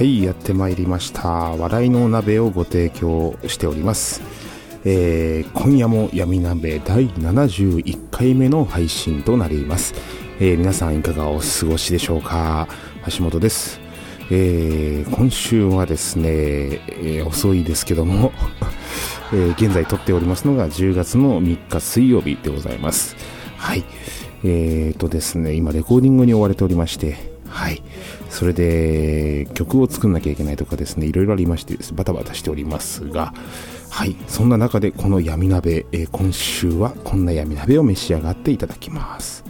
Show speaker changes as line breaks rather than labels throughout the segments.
はいやってまいりました。笑いの鍋をご提供しております、えー今夜も闇鍋第71回目の配信となります、えー皆さんいかがお過ごしでしょうか？橋本です、えー今週はですね、え遅いですけども、え現在撮っておりますのが10月の3日水曜日でございます。はい。えーとですね今レコーディングに追われておりましてはい。それで曲を作んなきゃいけないとかですねいろいろありましてバタバタしておりますがはいそんな中でこの闇鍋、えー今週はこんな闇鍋を召し上がっていただきます。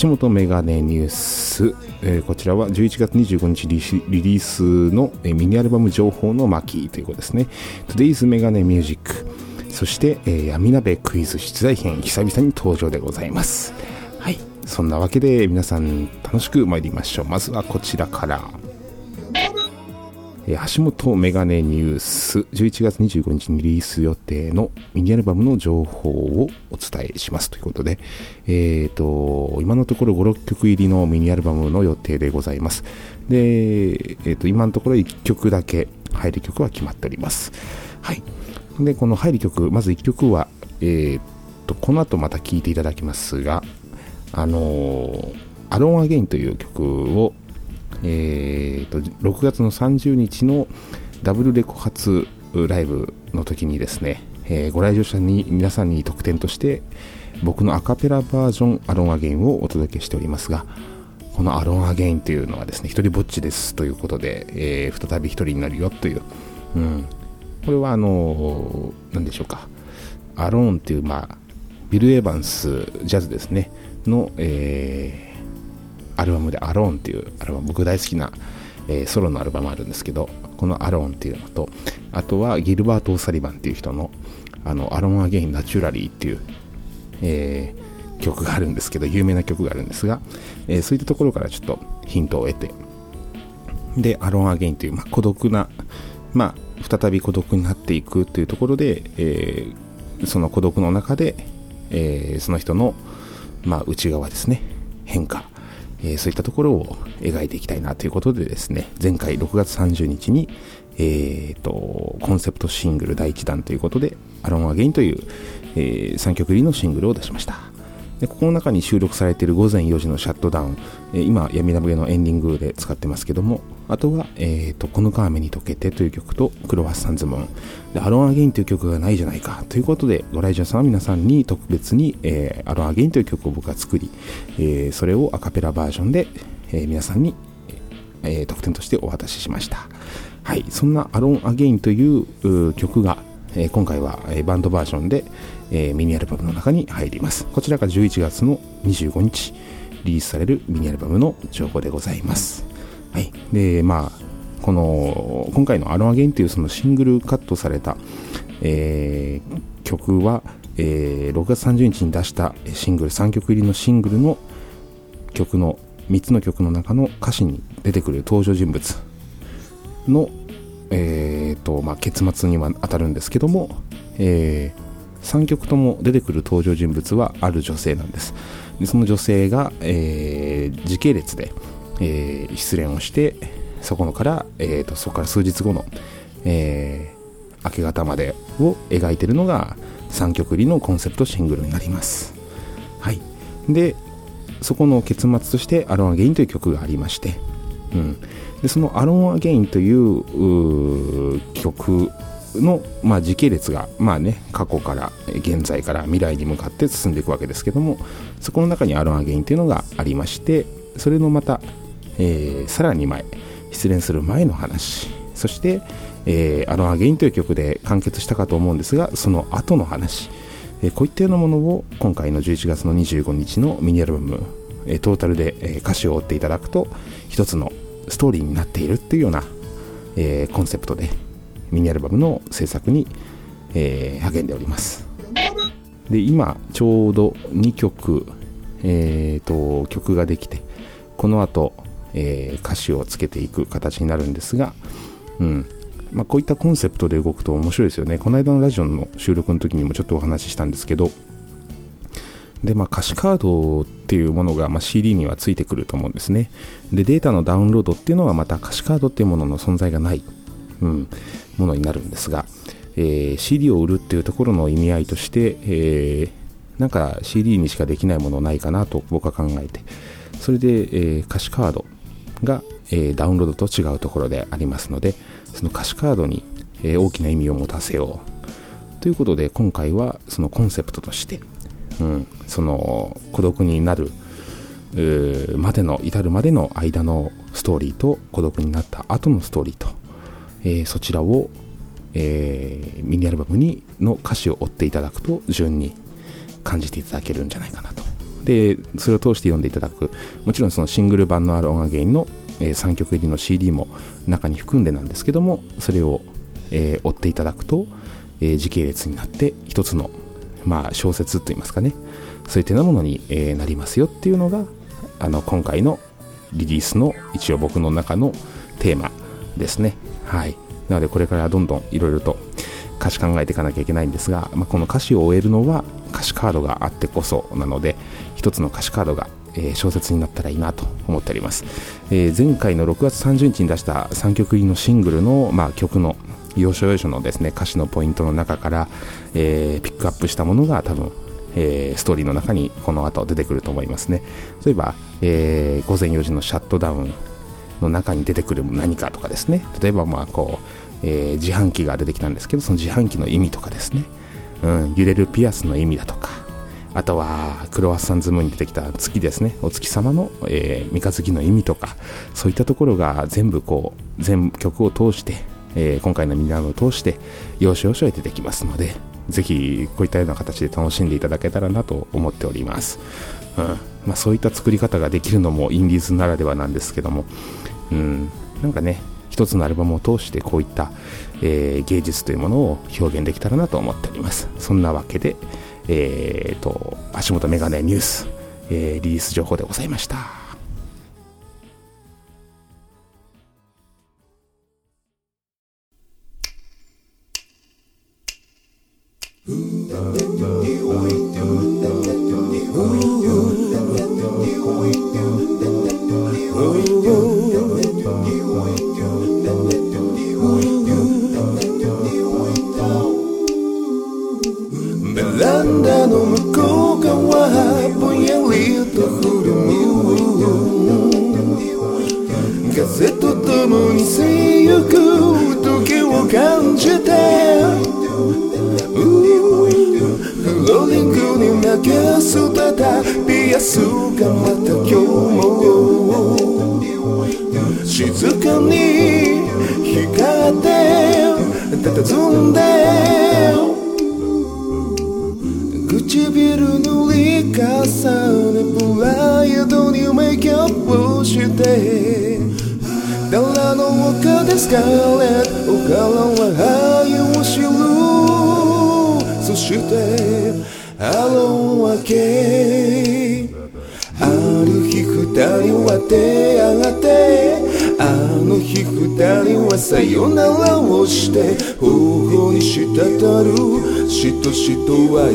橋本メガネニュース、えーこちらは11月25日リリースの、えーミニアルバム情報の巻ということですね。Today's メガネミュージックそして、えー闇鍋クイズ出題編久々に登場でございます。そんなわけで皆さん楽しく参りましょうまずはこちらからえ橋本メガネニュース11月25日にリリース予定のミニアルバムの情報をお伝えしますということで、えー、と今のところ5、6曲入りのミニアルバムの予定でございます。で、えー、と今のところ1曲だけ入る曲は決まっております。はい。で、この入る曲、まず1曲は、えー、とこの後また聴いていただきますが、あのー、アロンアゲインという曲をえー、と6月の30日のダブルレコ発ライブの時にですね、えーご来場者に皆さんに特典として僕のアカペラバージョンアロンアゲインをお届けしておりますがこのアロンアゲインというのはですね一人ぼっちですということで、えー再び一人になるよという、うん、これはあの何でしょうか。アローンっていう、まあ、ビル・エヴァンスジャズですね。の、えーアルバムで「アローン」っていうアルバム僕大好きな、えーソロのアルバムあるんですけどこの「アローン」っていうのとあとはギルバート・オサリバンっていう人の「あのアロン・アゲイン・ナチュラリー」っていう、えー曲があるんですけど有名な曲があるんですが、えそういったところからちょっとヒントを得てで「アロン・アゲイン」という、まあ、孤独な、まあ、再び孤独になっていくというところで、えーその孤独の中で、えーその人の、まあ、内側ですね。変化。えーそういったところを描いていきたいなということでですね、前回6月30日に、えーと、コンセプトシングル第1弾ということで、アロンアゲインという、え3曲入りのシングルを出しました。でここの中に収録されている午前4時のシャットダウン、えー今、闇鍋のエンディングで使ってますけども、あとは、えーと、この川目に溶けてという曲と、クロワッサンズムン。で、アロンアゲインという曲がないじゃないかということで、ご来場さんは皆さんに特別に、えーアロンアゲインという曲を僕が作り、えーそれをアカペラバージョンで、え皆さんに、え特典としてお渡ししました。はい、そんなアロンアゲインという曲が、え今回は、えバンドバージョンで、えーミニアルバムの中に入ります。こちらが11月の25日リリースされるミニアルバムの情報でございます。はい。で、まあ、この、今回のアロアゲインというそのシングルカットされた、えー曲は、えー6月30日に出したシングル、3曲入りのシングルの曲の、3つの曲の中の歌詞に出てくる登場人物の、えーとまあ、結末には当たるんですけども、え3曲とも出てくる登場人物はある女性なんです。でその女性が、えー時系列で、えー失恋をしてそこのから、えーとそこから数日後の、えー明け方までを描いてるのが3曲入りのコンセプトシングルになります。はい。でそこの結末として「アロン・アゲイン」という曲がありまして、うん、でその「アロン・アゲイン」という曲の、まあ、時系列が、まあね、過去から現在から未来に向かって進んでいくわけですけどもそこの中に「アロン・アゲイン」というのがありましてそれのまた、えー、さらに前失恋する前の話。そしてえー、アロン・アゲインという曲で完結したかと思うんですがその後の話、えー、こういったようなものを今回の11月の25日のミニアルバム、え、トータルで、え、歌詞を追っていただくと一つのストーリーになっているっていうような、えー、コンセプトでミニアルバムの制作に、えー、励んでおりますで今ちょうど2曲、えーと、曲ができてこの後、えー、歌詞をつけていく形になるんですが、うん、まあ、こういったコンセプトで動くと面白いですよね。この間のラジオの収録の時にもちょっとお話ししたんですけど、で、まあ、歌詞カードっていうものが、まあ、CD にはついてくると思うんですね。で、データのダウンロードっていうのはまた歌詞カードっていうものの存在がない、うん、ものになるんですが、えー、CD を売るっていうところの意味合いとして、えー、なんか CD にしかできないものないかなと僕は考えて、それで、えー、歌詞カードが、えダウンロードと違うところでありますので、その歌詞カードに、え大きな意味を持たせようということで今回はそのコンセプトとして、うん、その孤独になるまでの至るまでの間のストーリーと孤独になった後のストーリーと、えー、そちらを、えー、ミニアルバムにの歌詞を追っていただくと順に感じていただけるんじゃないかなと。でそれを通して読んでいただく。もちろんそのシングル版のある音楽ゲインのえー、3曲入りの CD も中に含んでなんですけどもそれを、えー、追っていただくと、え、時系列になって一つの、まあ、小説といいますかね。そういったようなものに、えなりますよっていうのがあの今回のリリースの一応僕の中のテーマですね。はい。なのでこれからどんどんいろいろと歌詞考えていかなきゃいけないんですが、まあ、この歌詞を終えるのは歌詞カードがあってこそなので一つの歌詞カードがえ、小説になったらいいなと思っております、えー、前回の6月30日に出した3曲入りのシングルの、まあ、曲の要所要所のですね歌詞のポイントの中から、えー、ピックアップしたものが多分えー、ストーリーの中にこの後出てくると思いますね。例えば、えー、午前4時のシャットダウン。の中に出てくる何かとかですね。例えばまあこう、えー、自販機が出てきたんですけどその自販機の意味とかですね、うん、揺れるピアスの意味だとか。あとはクロワッサンズムーンに出てきた月ですね。お月様の、えー、三日月の意味とか。そういったところが全部こう全曲を通して、えー、今回のミニアムを通して要所要所へ出てきますのでぜひこういったような形で楽しんでいただけたらなと思っております、うんまあ、そういった作り方ができるのもインディーズならではなんですけども、うん、なんかね一つのアルバムを通してこういった、えー、芸術というものを表現できたらなと思っておりますそんなわけで、えーと、足元メガネニュース、えー、リリース情報でございました。
風と共にせ
いゆく時を
感
じてフローリングに負
け
捨てた
ピアス
がまた今日
も静かに光って
佇んで唇塗り重ねプライドにメイクアップして
寺
の丘でスカーレットおか
らは
灰を知るそして
ハ
ロー明け
ある日二
人は手上がってあの日二人はさよならをして方法に滴るしとしと愛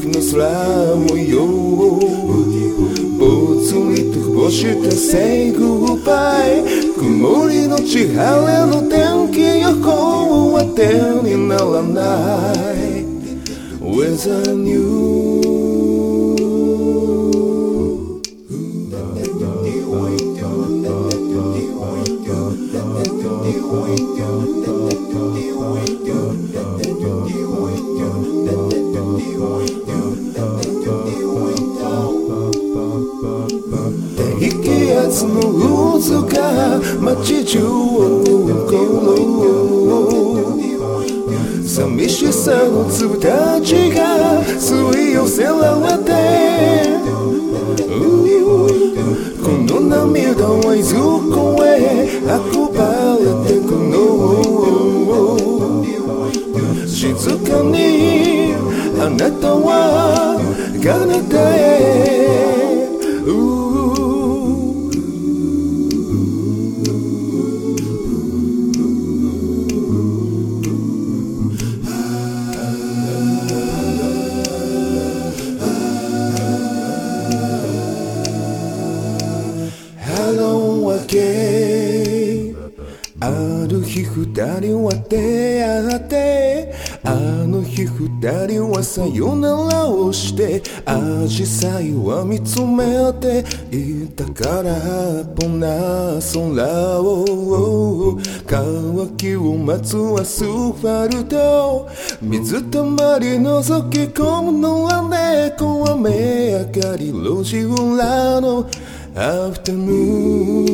くのスラムよ、ムよぼつりとこぼして Say goodbye 曇りのち晴れの天気予報は手にならない Weather News
低気圧の渦が街中を転る寂しさの粒たちが二人は出会ってあの日二人はさよならをしてアジサイは見つめていたからぽな空を乾きを待つアスファルト。水たまり覗き込むのは猫雨上がり路地裏のアフタヌー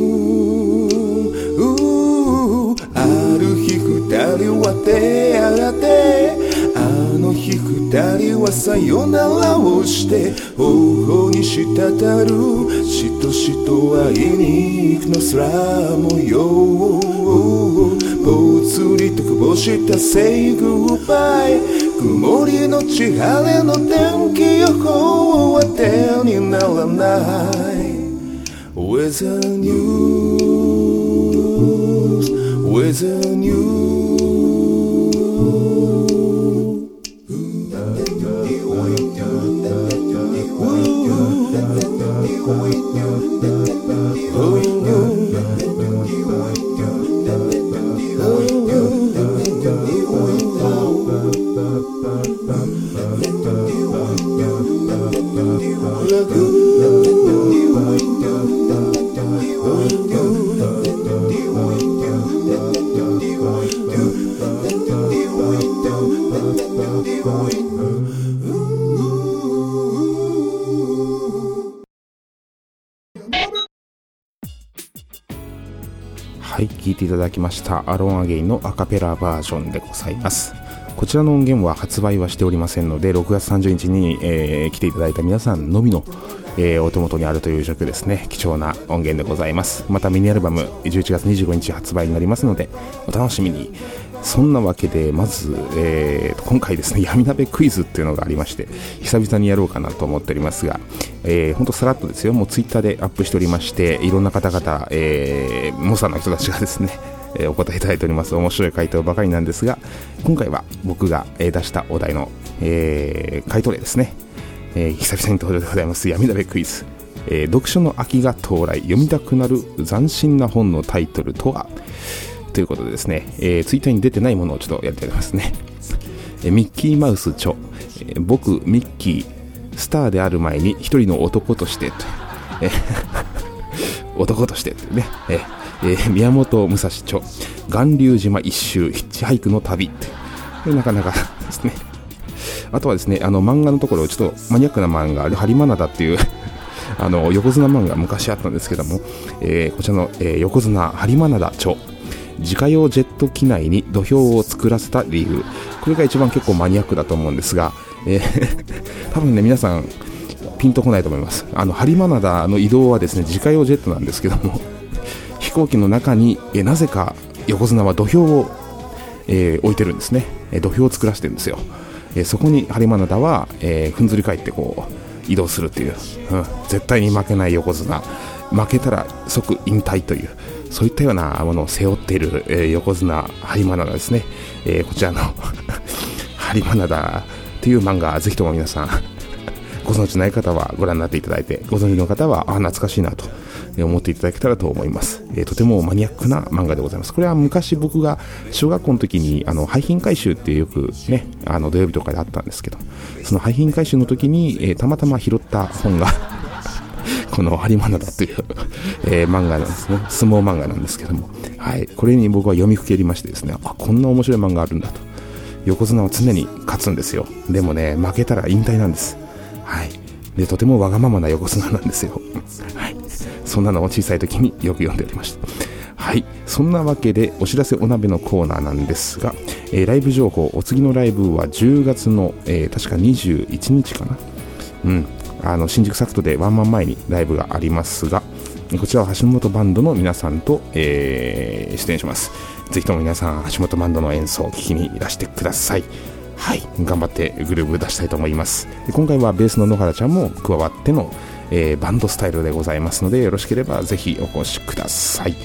人は出会ってあの日二人はさよならをして頬に滴るしとしと会いに行くの空模様ぽつりとこぼした Say goodbye 曇りのち晴れの天気予報は手にならない。Weather news, Within you.
はい、聴いていただきましたアロンアゲインのアカペラバージョンでございます。こちらの音源は発売はしておりませんので、6月30日に、えー来ていただいた皆さんのみの、えーお手元にあるという状況ですね。貴重な音源でございます。またミニアルバム11月25日発売になりますので、お楽しみに。そんなわけで、まず、えー今回ですね、闇鍋クイズっていうのがありまして、久々にやろうかなと思っておりますが、えー、ほんとさらっとですよ、もうツイッターでアップしておりまして、いろんな方々、えー、猛者の人たちがですね、えーお答えいただいております。面白い回答ばかりなんですが、今回は僕が、え出したお題の、えー回答例ですね。えー久々に登場でございます、闇鍋クイズ。えー読書の秋が到来、読みたくなる斬新な本のタイトルとは？ということでですね、えーツイッターに出てないものをちょっとやりたいと思いますね。えーミッキーマウス著、えー僕、ミッキー、スターである前に一人の男としてと、えー 男としてというね、えーえー宮本武蔵著、巌流島一周ヒッチハイクの旅って。なかなかですね。あとはですね、あの漫画のところ、ちょっとマニアックな漫画、ハリマナダっていうあの横綱漫画昔あったんですけども、えーこちらの、えー横綱ハリマナダ著、自家用ジェット機内に土俵を作らせた理由。これが一番結構マニアックだと思うんですが、えー 多分ね、皆さん、ピンとこないと思います。あの、ハリマナダの移動はですね、自家用ジェットなんですけども、飛行機の中に、えなぜか横綱は土俵を、えー置いてるんですね。え土俵を作らせてるんですよ。えそこにハリマナダは、えーふんずり返ってこう、移動するっていう、うん、絶対に負けない横綱。負けたら即引退という、そういったようなものを背負っている、えー横綱ハリマナダですね。えーこちらのハリマナダという漫画、ぜひとも皆さん、ご存知ない方はご覧になっていただいて、ご存知の方は、あ、懐かしいなとえ思っていただけたらと思います。えーとてもマニアックな漫画でございます。これは昔僕が小学校の時に、あの、廃品回収ってよくね、あの、土曜日とかであったんですけど、その廃品回収の時に、えーたまたま拾った本がこの有馬灘という、えー、漫画なんですね。相撲漫画なんですけども。はい。これに僕は読みふけりましてですね、あ、こんな面白い漫画あるんだと。横綱は常に勝つんですよ。でもね、負けたら引退なんです。はい。で、とてもわがままな横綱なんですよ。はい。そんなのを小さい時によく読んでおりました。はい。そんなわけで、お知らせお鍋のコーナーなんですが、えー、ライブ情報、お次のライブは10月の、えー、確か21日かな。うん。あの、新宿サクトでワンマン前にライブがありますが、こちらは橋本バンドの皆さんと、えー、出演します。ぜひとも皆さん、橋本バンドの演奏を聴きにいらしてください。はい。頑張ってグルーブ出したいと思います。今回はベースの野原ちゃんも加わっての、えー、バンドスタイルでございますので、よろしければぜひお越しください。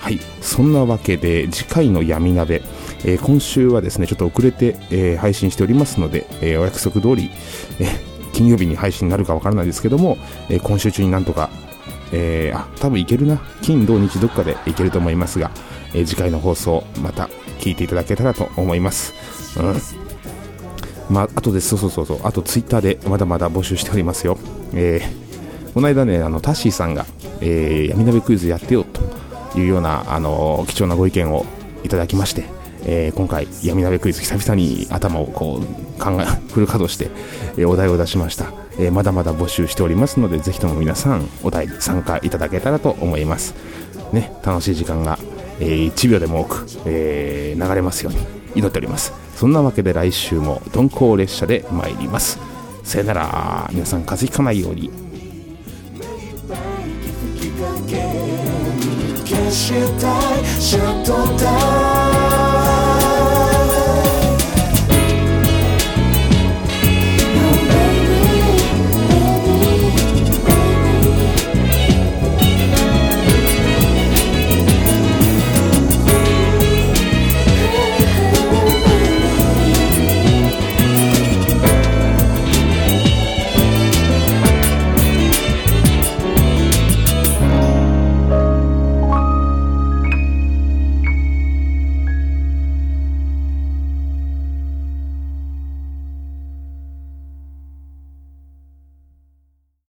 はい、そんなわけで次回の闇鍋、えー、今週はですねちょっと遅れて、えー、配信しておりますので、えー、お約束通り、え金曜日に配信になるかわからないですけども、え今週中になんとか、えあ多分いけるな金土日どっかでいけると思いますが、え次回の放送また聞いていただけたらと思います。うんまあ、あとでそうそうそうそう、あとツイッターでまだまだ募集しておりますよ。えー、この間ね、あのタッシーさんが、えー、闇鍋クイズやってよというような、あの貴重なご意見をいただきまして、えー、今回闇鍋クイズ久々に頭をこう考え フル稼働して、え、お題を出しました、え、まだまだ募集しておりますのでぜひとも皆さんお題参加いただけたらと思います。ね楽しい時間が、え、1秒でも多く、え流れますように祈っております。そんなわけで来週も鈍行列車で参ります。さよなら。皆さん風邪ひかないように。消したいシャットダウン